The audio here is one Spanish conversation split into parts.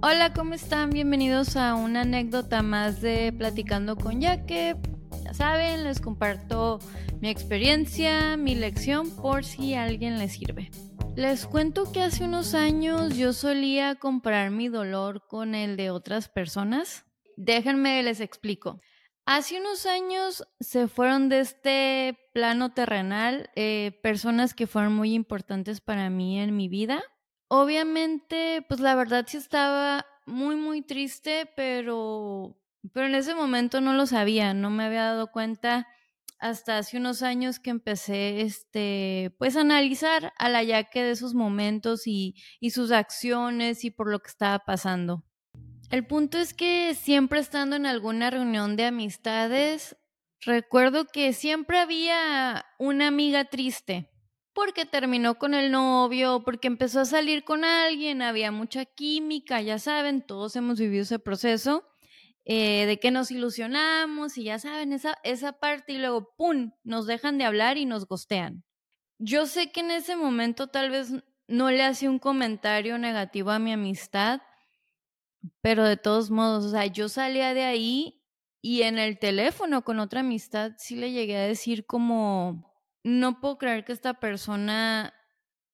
Hola, ¿cómo están? Bienvenidos a una anécdota más de Platicando con Yaque. Ya saben, les comparto mi experiencia, mi lección por si alguien le sirve. Les cuento que hace unos años yo solía comparar mi dolor con el de otras personas. Déjenme les explico. Hace unos años se fueron de este plano terrenal eh, personas que fueron muy importantes para mí en mi vida. Obviamente, pues la verdad sí estaba muy, muy triste, pero, pero en ese momento no lo sabía, no me había dado cuenta hasta hace unos años que empecé, este, pues a analizar a la yaque de esos momentos y, y sus acciones y por lo que estaba pasando. El punto es que siempre estando en alguna reunión de amistades, recuerdo que siempre había una amiga triste porque terminó con el novio, porque empezó a salir con alguien, había mucha química, ya saben, todos hemos vivido ese proceso. Eh, de que nos ilusionamos y ya saben, esa, esa parte y luego, ¡pum!, nos dejan de hablar y nos gostean. Yo sé que en ese momento tal vez no le hacía un comentario negativo a mi amistad, pero de todos modos, o sea, yo salía de ahí y en el teléfono con otra amistad sí le llegué a decir como, no puedo creer que esta persona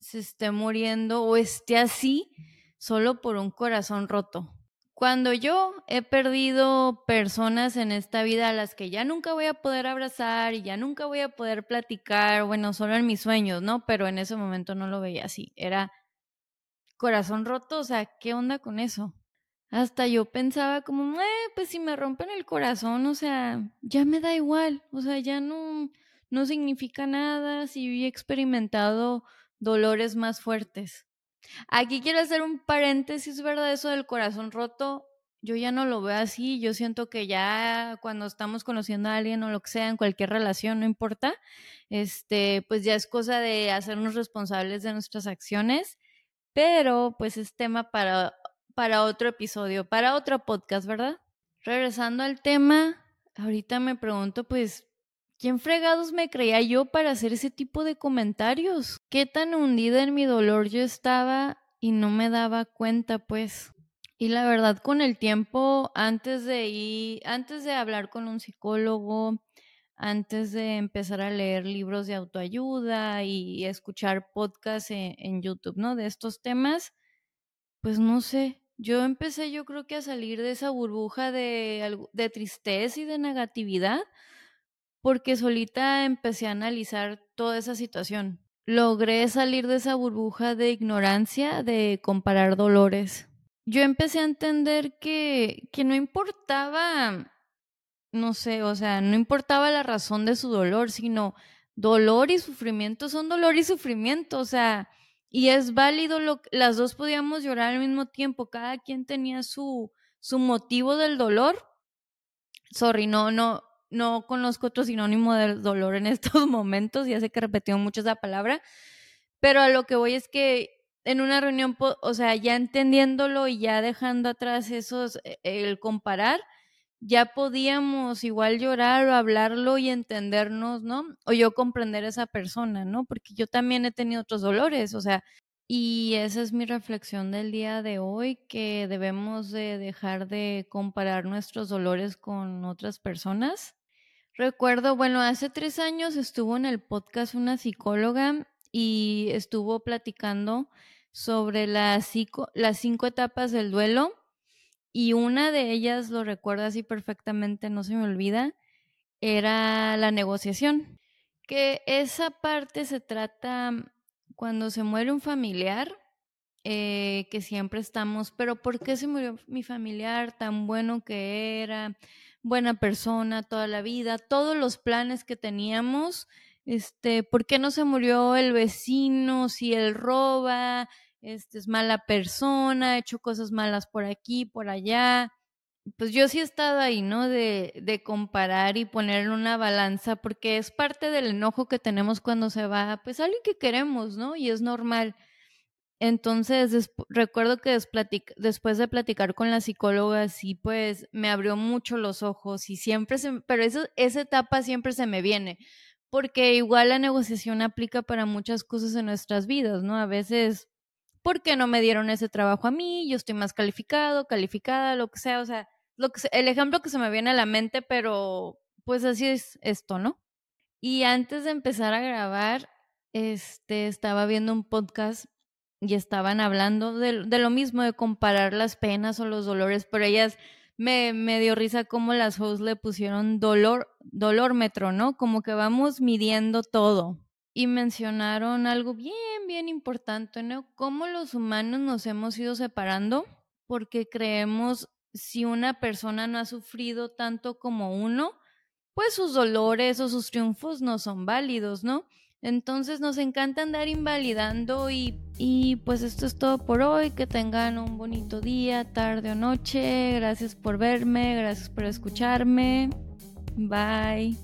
se esté muriendo o esté así solo por un corazón roto. Cuando yo he perdido personas en esta vida a las que ya nunca voy a poder abrazar y ya nunca voy a poder platicar, bueno, solo en mis sueños, ¿no? Pero en ese momento no lo veía así. Era corazón roto, o sea, ¿qué onda con eso? Hasta yo pensaba como, eh, pues si me rompen el corazón, o sea, ya me da igual, o sea, ya no, no significa nada si he experimentado dolores más fuertes. Aquí quiero hacer un paréntesis, ¿verdad? Eso del corazón roto, yo ya no lo veo así, yo siento que ya cuando estamos conociendo a alguien o lo que sea, en cualquier relación, no importa, este, pues ya es cosa de hacernos responsables de nuestras acciones, pero pues es tema para, para otro episodio, para otro podcast, ¿verdad? Regresando al tema, ahorita me pregunto, pues, ¿Quién fregados me creía yo para hacer ese tipo de comentarios? ¿Qué tan hundida en mi dolor yo estaba y no me daba cuenta, pues? Y la verdad, con el tiempo, antes de ir, antes de hablar con un psicólogo, antes de empezar a leer libros de autoayuda y escuchar podcasts en, YouTube, ¿no? De estos temas, pues no sé, yo empecé yo creo que a salir de esa burbuja de, de tristeza y de negatividad porque solita empecé a analizar toda esa situación. Logré salir de esa burbuja de ignorancia, de comparar dolores. Yo empecé a entender que, que no importaba, no sé, o sea, no importaba la razón de su dolor, sino dolor y sufrimiento son dolor y sufrimiento, o sea, y es válido, lo, las dos podíamos llorar al mismo tiempo, cada quien tenía su, su motivo del dolor. Sorry, no, no, no conozco otro sinónimo del dolor en estos momentos, ya sé que repetió mucho esa palabra, pero a lo que voy es que en una reunión, o sea, ya entendiéndolo y ya dejando atrás esos, e, el comparar, ya podíamos igual llorar o hablarlo y entendernos, ¿no? O yo comprender a esa persona, ¿no? Porque yo también he tenido otros dolores, o sea, y esa es mi reflexión del día de hoy, que debemos de dejar de comparar nuestros dolores con otras personas. Recuerdo, bueno, hace tres años estuvo en el podcast una psicóloga y estuvo platicando sobre las, las cinco etapas del duelo y una de ellas, lo recuerdo así perfectamente, no se me olvida, era la negociación. Que esa parte se trata cuando se muere un familiar, eh, que siempre estamos, pero ¿por qué se murió mi familiar tan bueno que era? Buena persona toda la vida, todos los planes que teníamos, este, ¿por qué no se murió el vecino? Si él roba, este es mala persona, ha hecho cosas malas por aquí, por allá. Pues yo sí he estado ahí, ¿no? De, de comparar y poner una balanza, porque es parte del enojo que tenemos cuando se va, pues alguien que queremos, ¿no? Y es normal. Entonces, recuerdo que después de platicar con la psicóloga, sí, pues me abrió mucho los ojos y siempre pero eso, esa etapa siempre se me viene, porque igual la negociación aplica para muchas cosas en nuestras vidas, ¿no? A veces ¿por qué no me dieron ese trabajo a mí? Yo estoy más calificado, calificada, lo que sea, o sea, lo que el ejemplo que se me viene a la mente, pero pues así es esto, ¿no? Y antes de empezar a grabar, este, estaba viendo un podcast y estaban hablando de, de, lo mismo, de comparar las penas o los dolores, pero ellas me, me dio risa como las hosts le pusieron dolor, dolormetro, ¿no? Como que vamos midiendo todo. Y mencionaron algo bien, bien importante, ¿no? Cómo los humanos nos hemos ido separando porque creemos si una persona no ha sufrido tanto como uno, pues sus dolores o sus triunfos no son válidos, ¿no? Entonces nos encanta andar invalidando y, y pues esto es todo por hoy. Que tengan un bonito día, tarde o noche. Gracias por verme, gracias por escucharme. Bye.